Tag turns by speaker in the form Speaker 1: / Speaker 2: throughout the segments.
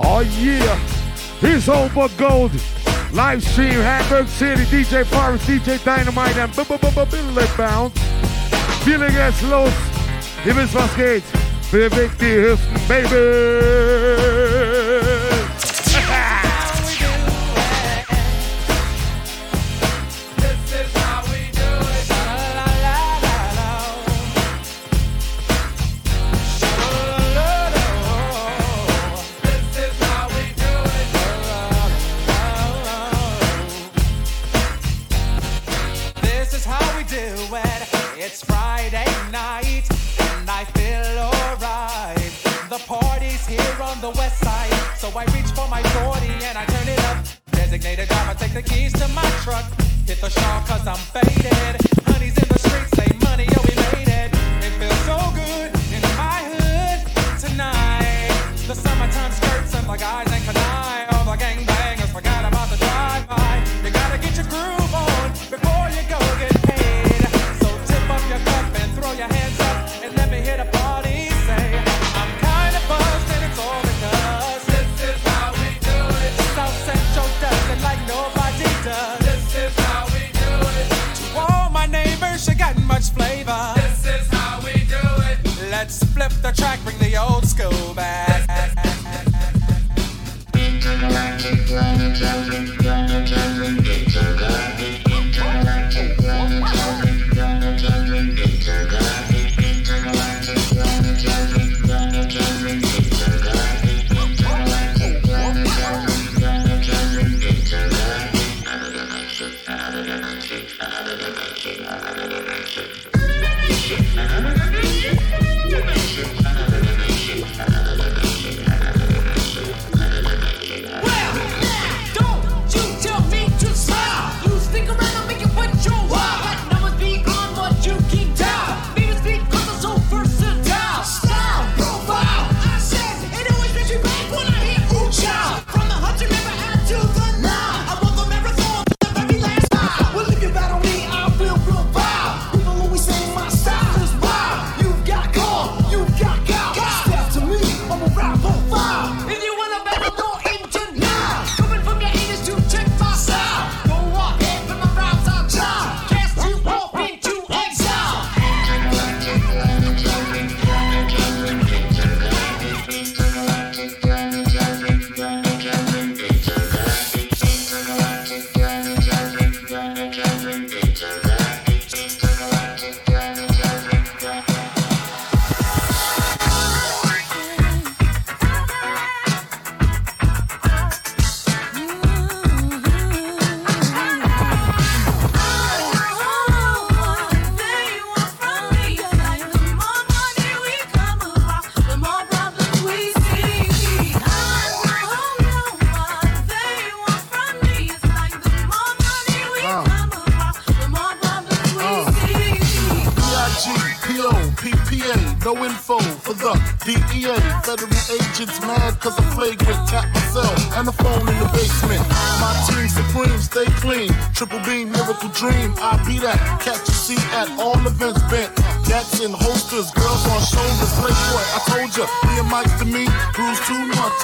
Speaker 1: Oh yeah, it's over gold. Live stream Hamburg City, DJ Paris, DJ Dynamite and Billy Bounce. Feeling as los. Ihr wisst was geht. Bewegt die Hüften, Baby.
Speaker 2: Designated driver, take the keys to my truck. Hit the shawl cause I'm faded.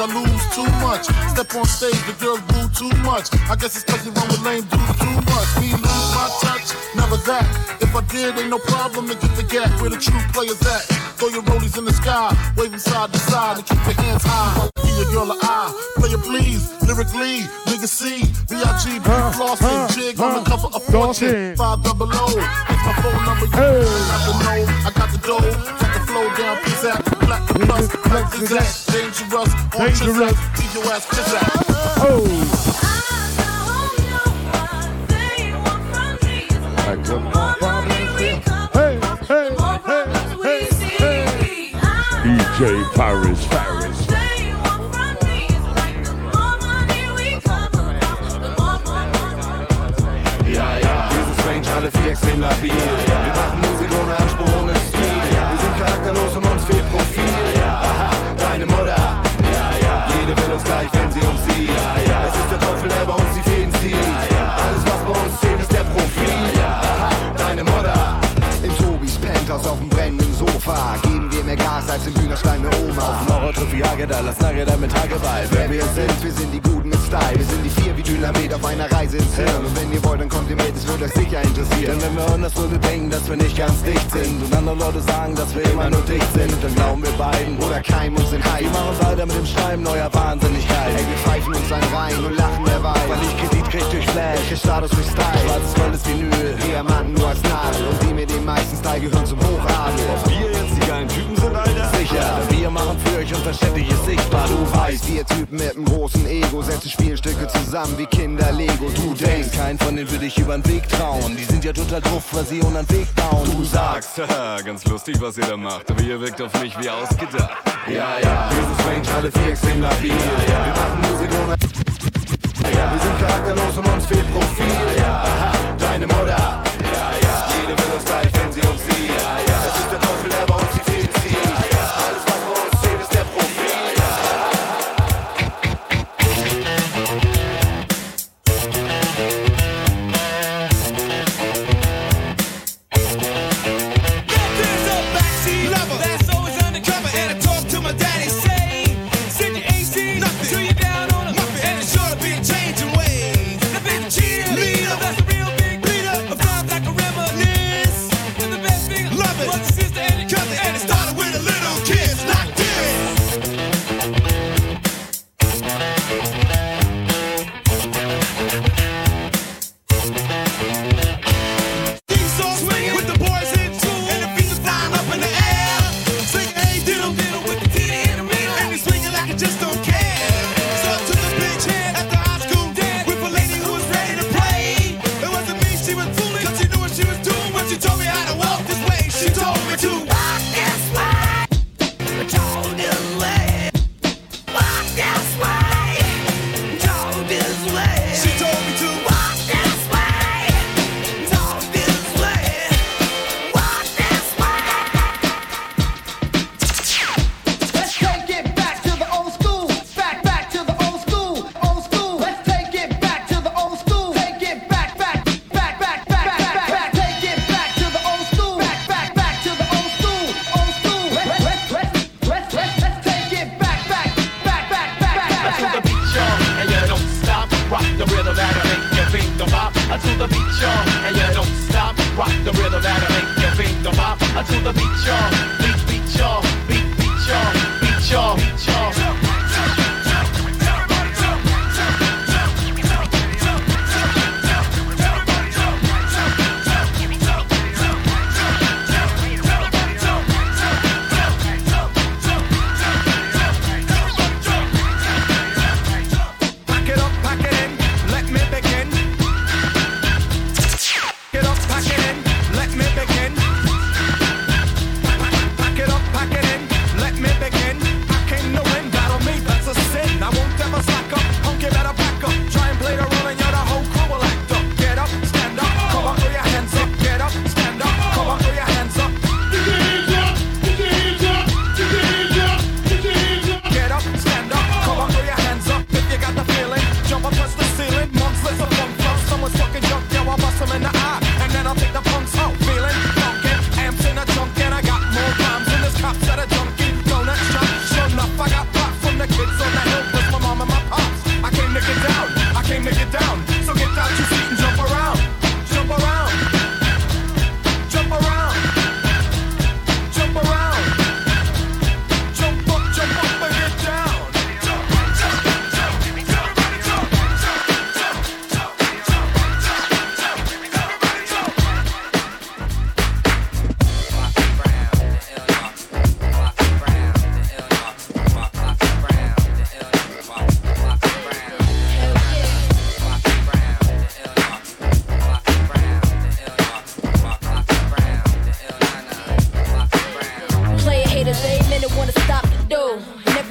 Speaker 3: I
Speaker 4: lose too much. Step on stage, the girls boo too much. I guess it's cause you run with lame dudes too much. Me lose my touch, never that. If I did, ain't no problem to get the gap where the true players at. Throw your rollies in the sky, waving side to side, and keep your hands high. Give your girl an eye, player please, lyrically, nigga C, B.I.G. B. Flossing, jig on the cover of Fortune, five double O. It's my phone number, you got the know, I got the dough, got the flow down, piss out, black plus, black is that, dangerous, on
Speaker 1: Dangerous.
Speaker 4: Teach your ass, piss out.
Speaker 1: Oh. Like what my problems. Hey, hey, hey, hey, hey. DJ Paris, Paris.
Speaker 5: Ja, ja, wir sind strange, alle vier extrem labil. Wir machen Musik ohne Anspruch, ohne Stil. Wir sind charakterlos und Profil. Aha, deine Mutter. Ja, ja, jede will uns gleich, wenn sie uns sieht. Es ist der Teufel, der bei uns die Fäden zieht. Alles, was bei uns zählt, ist der Profil. Aha, deine Mutter.
Speaker 6: In Tobis Penthouse auf dem brennenden Sofa geben wir mehr Gas als im Hühnerstall eine Oma.
Speaker 5: Auf dem
Speaker 7: Sophie Hagedal, das Nagedal mit Hageball. Wer wir sind, wir sind die Guten mit Style. Wir sind die Dynamit auf einer Reise ins Hirn. Und wenn ihr wollt, dann kommt ihr mit, es wird euch sicher interessieren. Denn wenn wir anderswo denken, dass wir nicht ganz dicht sind und andere Leute sagen, dass wir immer nur dicht sind, dann glauben wir beiden oder keinem und sind high. Wir machen weiter mit dem Schreiben neuer Wahnsinnigkeit. Ey, wir pfeifen uns ein rein und lachen dabei. Weil ich Kredit krieg durch Flash, ich Status durch Style. Schwarzes volles Vinyl, Diamanten nur als Nadel. Und die mit dem meisten Style gehören zum Hochadel.
Speaker 8: Ob wir jetzt die geilen Typen sind, Alter?
Speaker 7: Sicher, wir machen für euch unverständlich ist sichtbar. Du weißt, wir Typen mit einem großen Ego setzen Spielstücke zusammen wie Kinder Lego. Du denkst,
Speaker 8: Kein von denen würde ich über den Weg trauen. Die sind ja total drauf, weil sie unseren Weg bauen.
Speaker 7: du sagst,
Speaker 8: Haha, ganz lustig, was ihr da macht. Aber ihr wirkt auf mich wie ausgedacht.
Speaker 7: ja, ja, wir sind strange, alle vier extrem labil. Wir machen Musik ohne. Ja, wir sind charakterlos und uns fehlt Profil. Aha, deine Mutter. Ja, ja, jede will uns gleich,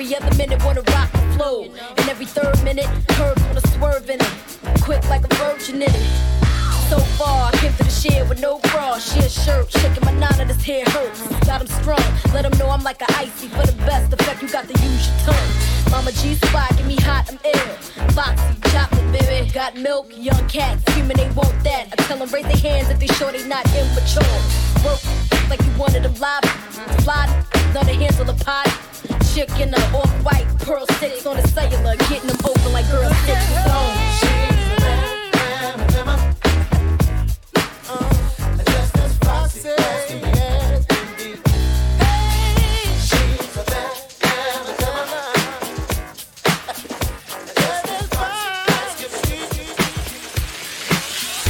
Speaker 9: every other minute wanna rock the flow. And every third minute, curb wanna swerve in it. Quick like a virgin in it. So far, I came to the shed with no bra. Sheer shirt, shaking my nine and his hair hurts. Got him strung, let him know I'm like a icy. For the best effect, you got to use your tongue. Mama G spot, get me hot, I'm ill. Foxy, chocolate, baby. Got milk, young cats screaming they want that. I tell them raise their hands if they sure they not immature. Work like you wanted them live. Slide know to handle the pot. Chick in the off-white pearl sticks on the cellular, getting them open like girl sticks.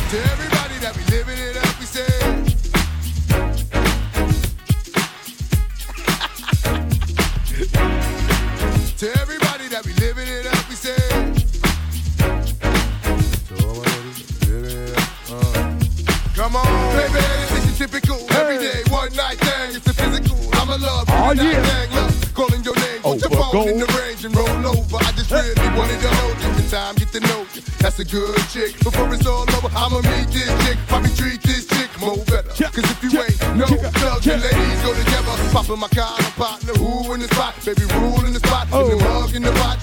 Speaker 10: To everybody that be living it up, name. Put your
Speaker 1: Over
Speaker 10: phone in the range and roll over. I just really wanted to hold you. The time get to know you. That's a good chick. Before it's all over, I'ma meet this chick. Probably treat this chick more better. Cause if you ain't no thugs and ladies go together. Popping my collar partner, who in the spot? Baby, rule in the spot.
Speaker 1: Oh.
Speaker 10: Them hug in the pot.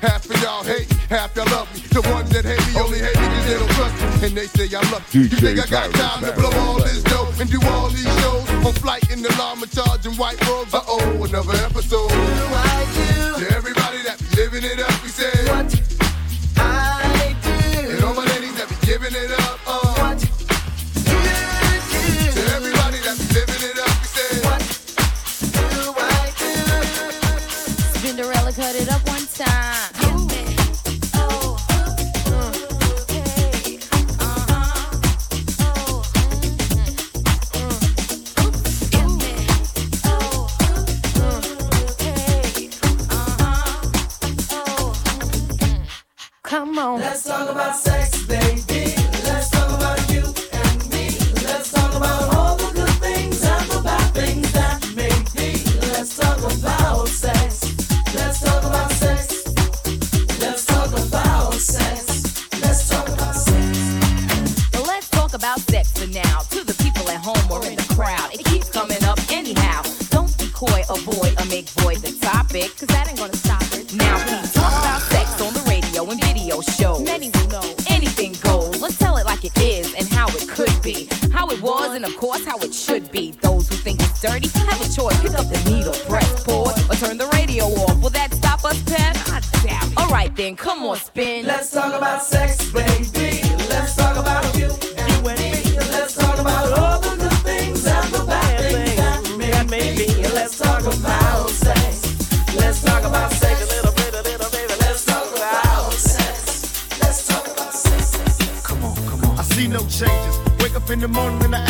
Speaker 10: Half of y'all hate me, half y'all love me. The ones that hate me only hate me cause they don't trust me. And they say I'm lucky. You
Speaker 1: DJ
Speaker 10: think I got time to blow all this dough and do all these shows? On flight in the llama charge and white robes.
Speaker 11: Was, and of course, how it should be. Those who think it's dirty have a choice. Pick up the needle, press pause, or turn the radio off. Will that stop us, Pep? I doubt it. Alright then, come on, spin.
Speaker 12: Let's talk about sex, baby. Let's talk about you, you and me. Let's talk about all the good things and the bad things that may be. Let's talk about sex. Let's talk about sex. A little bit, a little bit. Let's talk about sex. Let's talk about sex.
Speaker 10: Come on, come on. I see no changes. Wake up in the morning and I ask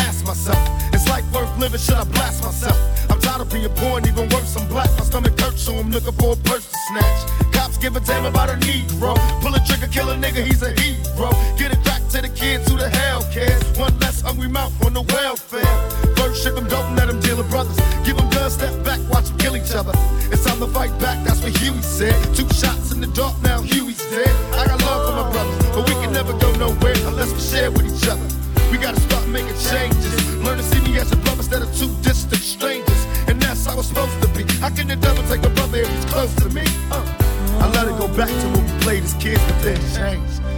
Speaker 10: myself, is living? Should I blast myself? I'm tired of being poor and even worse, I'm black. My stomach hurts, so I'm looking for a purse to snatch. Cops give a damn about a Negro. Pull a trigger, kill a nigga, he's a hero. Get it back to the kids who the hell cares. One less hungry mouth on the welfare. First ship them, don't let them deal with brothers. Give them guns, step back, watch them kill each other. It's time to fight back, that's what Huey said. Two shots in the dark, now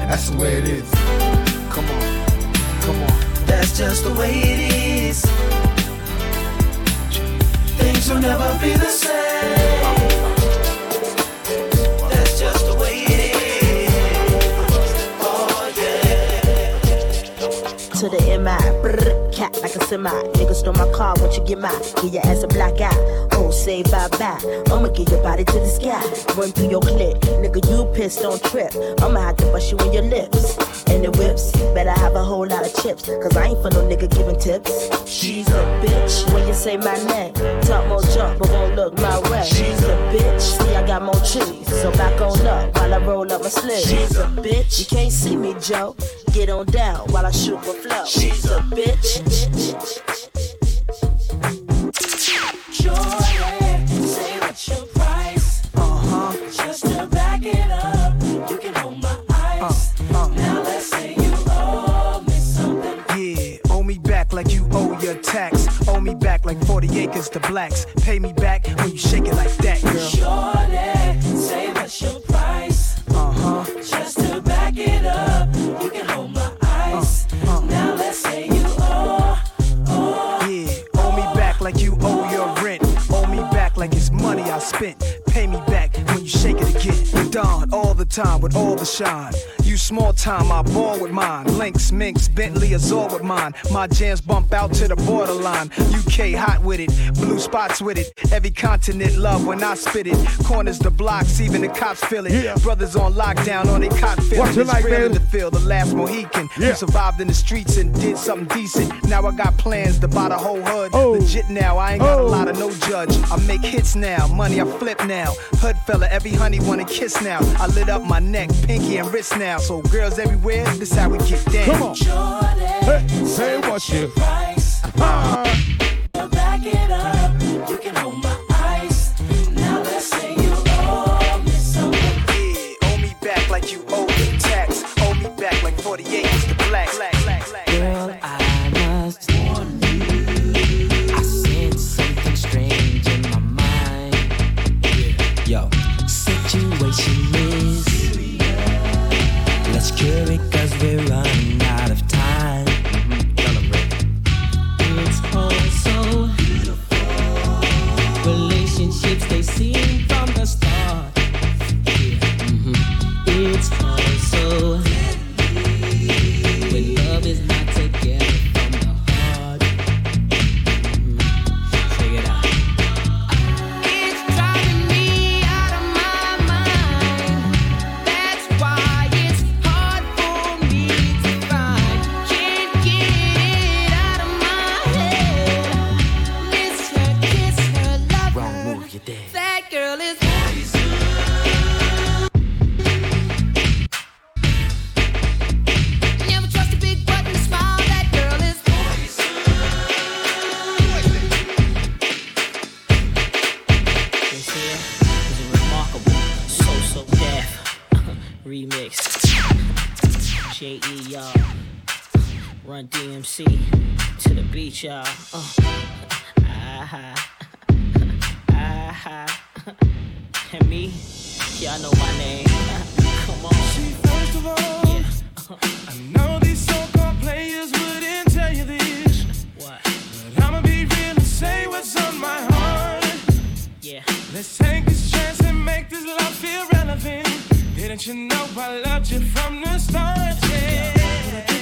Speaker 10: That's the way it is. Come on, come on.
Speaker 12: That's just the way it is. Things will never be the same. That's just the way it is. Oh
Speaker 13: to the MI. Brr, cat like a semi. Nigga stole my car, won't you get my? Give your ass a black eye. Oh, say bye bye. I'ma get your body to the sky. Run through your clip. Nigga, you pissed, don't trip. I'ma have to bust you in your lips. And the whips. Better have a whole lot of chips. Cause I ain't for no nigga giving tips. She's a bitch. When you say my name, talk more junk, but won't look my way. She's a bitch. See, I got more cheese. So back on up while I roll up my sleeves. She's a bitch. You can't see me, Joe. Get on down while I shoot my flow. She's a bitch.
Speaker 12: back
Speaker 14: like 40 acres to blacks. Pay me back when you shake it like that, girl.
Speaker 12: Shorty, say what's your price?
Speaker 14: Uh huh.
Speaker 12: Just to back it up, you can hold my eyes. Uh, uh. Now let's say you owe, owe.
Speaker 14: Yeah, owe me back like you owe your rent. Owe me back like it's money I spent. Pay me back when you shake it again. Dawn all the time with all the shine. You small time, I born with mine. Lynx, Minx, Bentley, Azure with mine. My jams bump out to the borderline. UK hot with it, blue spots with it. Every continent love when I spit it. Corners the blocks, even the cops feel it. Yeah. Brothers on lockdown on they cot feeling.
Speaker 1: What you
Speaker 14: It's
Speaker 1: like,
Speaker 14: real in the field, the last Mohican. Who survived in the streets and did something decent. Now I got plans to buy the whole hood. Oh. Legit now, I ain't got a oh. lot of no judge. I make hits now, money I flip now. Hood fella, every honey wanna kiss now. I lit up my neck, pinky and wrist now. So girls everywhere, this how we get down.
Speaker 1: Come on. Hey, say what you. Ah.
Speaker 15: Here is a remarkable So So Def remix. J.E. y'all. Run DMC to the beach, y'all. Uh. Ah-ha. Ah-ha. And me, y'all know my name. Come on.
Speaker 16: First of all, I know these so-called players wouldn't tell you this. Let's take this chance and make this love feel relevant. Didn't you know I loved you from the start? Yeah.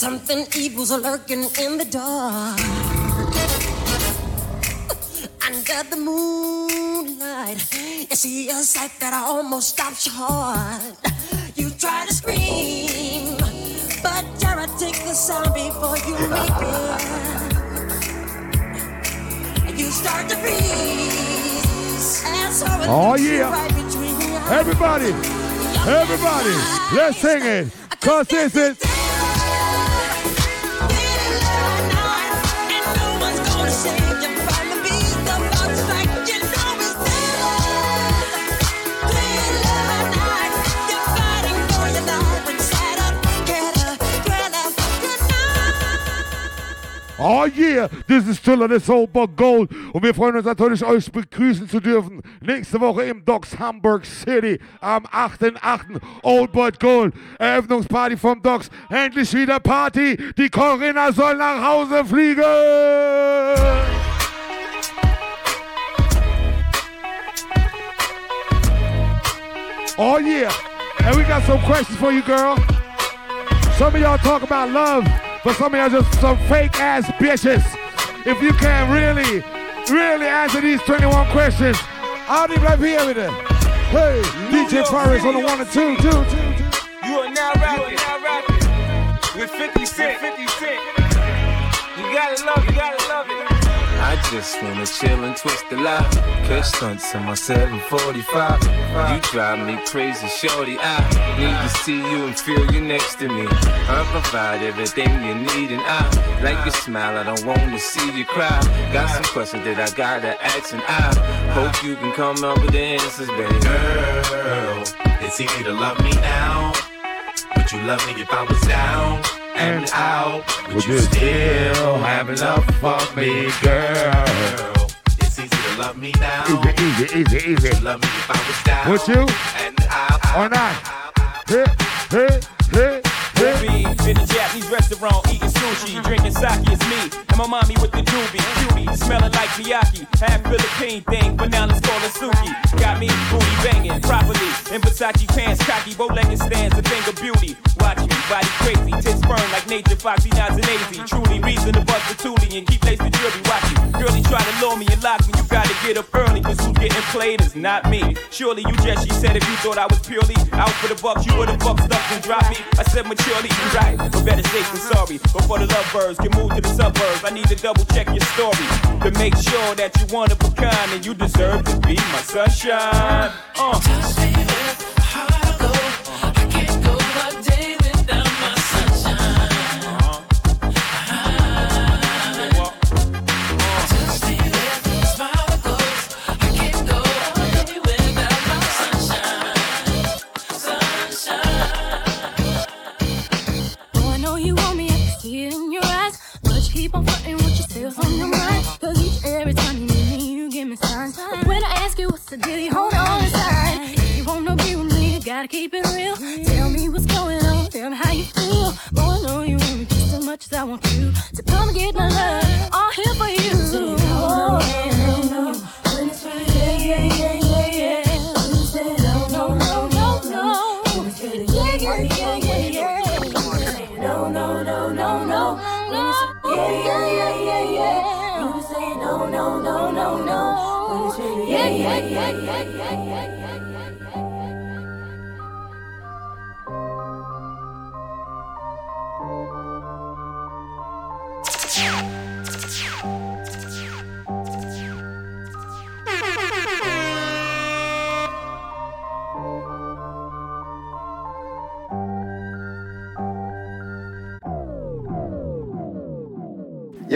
Speaker 17: Something evil's lurking in the dark. Under the moonlight, you see a sight that almost stops your heart. You try to scream, but terror takes the sound before you make it. You start to freeze, and so it
Speaker 1: Oh, yeah.
Speaker 17: right between your eyes.
Speaker 1: Everybody, everybody, let's sing it. Cause this is Oh yeah, this is Tiller, this Old Bug Gold. Und wir freuen uns natürlich, euch begrüßen zu dürfen. Nächste Woche im Docks Hamburg City am 8.8. Old Bud Gold. Eröffnungsparty vom Docks. Endlich wieder Party. Die Corinna soll nach Hause fliegen. Oh yeah. And we got some questions for you, girl. Some of y'all talk about love, but some of y'all just some fake ass bitches. If you can't really, really answer these 21 questions, I'll be right here with it. Hey, DJ Paris on the one and two, two, two, two.
Speaker 18: You are now rapping, now rapping with 50 Cent. 50 Cent. You gotta love you gotta love it.
Speaker 19: I just wanna chill and twist the lot. Catch stunts in my 745. You drive me crazy, shorty. I need to see you and feel you next to me. I provide everything you need, and I like your smile. I don't wanna see you cry. Got some questions that I gotta ask, and I hope you can come up with the answers, baby.
Speaker 7: Girl, it's easy to love me now. Would you love me if I was down and out? Would you still have love for me, girl? It's easy to love me now.
Speaker 1: Easy, easy, easy, easy.
Speaker 7: Would you love me if I was down
Speaker 1: Would you?
Speaker 7: and out?
Speaker 1: Or not? Hey, hey, hey,
Speaker 18: Be in a Japanese restaurant eating sushi, drinking sake. It's me and my mommy with the doobie, cutie, smelling like Miyake. Half Philippine thing, but now let's call it Suki. Got me booty banging properly in Versace pants, cocky bow-legged stands, a thing of beauty. Watch me, body crazy, tits burn like nature, foxy nods and. Truly reason to bust the toolie and keep lacing jewelry. Watch you, girlie try to lure me and lock me. You gotta get up early, cause who's getting played is not me. Surely you just, she said, if you thought I was purely out for the bucks, you would've fucked up and dropped me. I said maturely, you right, but better safe than sorry. Before the lovebirds can move to the suburbs, I need to double check your story to make sure that you one of a kind and you deserve to be my sunshine. Uh.
Speaker 20: Know you as much as I want you. So come and get my love,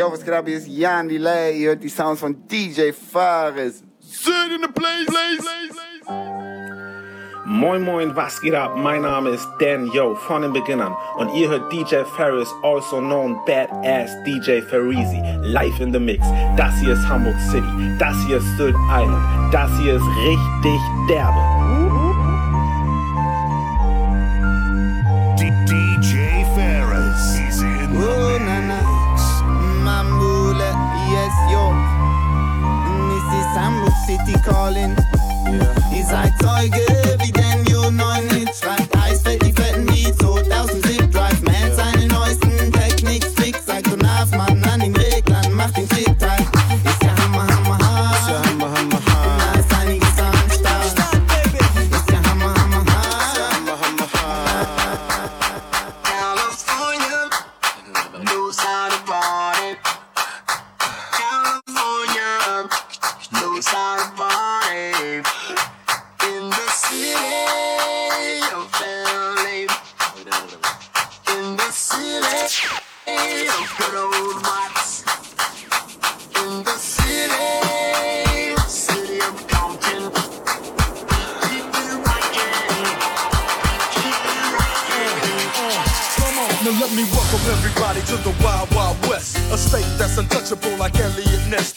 Speaker 21: Yo, was geht ab? Hier ist Jan Delay. Ihr hört die Sounds von DJ Fares. Sit in the place, place,
Speaker 22: Moin Moin, was geht ab? Mein Name ist Dan Yo von den Beginnern und ihr hört DJ Ferris, also known Badass DJ Ferrizi, live in the Mix. Das hier ist Hamburg City, das hier ist Sylt Island, das hier ist richtig derbe.
Speaker 21: This is Hamburg City calling. Ihr seid Zeuge, wie denn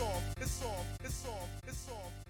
Speaker 4: off, it's off, it's off, it's off, it's off.